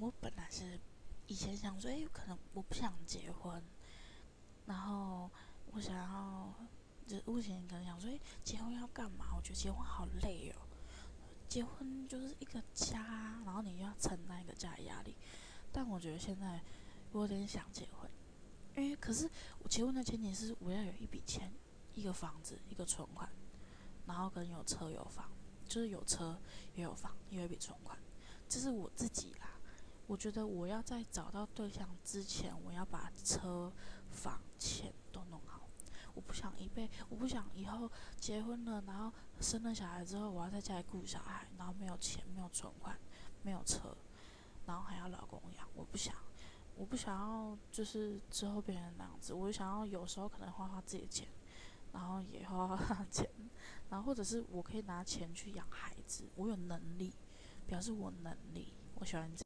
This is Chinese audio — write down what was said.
我本来是以前想说，诶，可能我不想结婚，然后我想要，就目前可能想说，诶，结婚要干嘛？我觉得结婚好累哦，结婚就是一个家，然后你要承担一个家的压力。但我觉得现在我有点想结婚，因为可是我结婚的前提是我要有一笔钱，一个房子，一个存款，然后可能有车有房，就是有车也有房，也有一笔存款，这是我自己。我觉得我要在找到对象之前，我要把车、房、钱都弄好。我不想一辈，我不想以后结婚了，然后生了小孩之后，我要在家里顾小孩，然后没有钱、没有存款、没有车，然后还要老公养。我不想，我不想要就是之后变成那样子。我就想要有时候可能花花自己的钱，然后也花花 他的钱，然后或者是我可以拿钱去养孩子。我有能力，表示我能力。我喜欢这。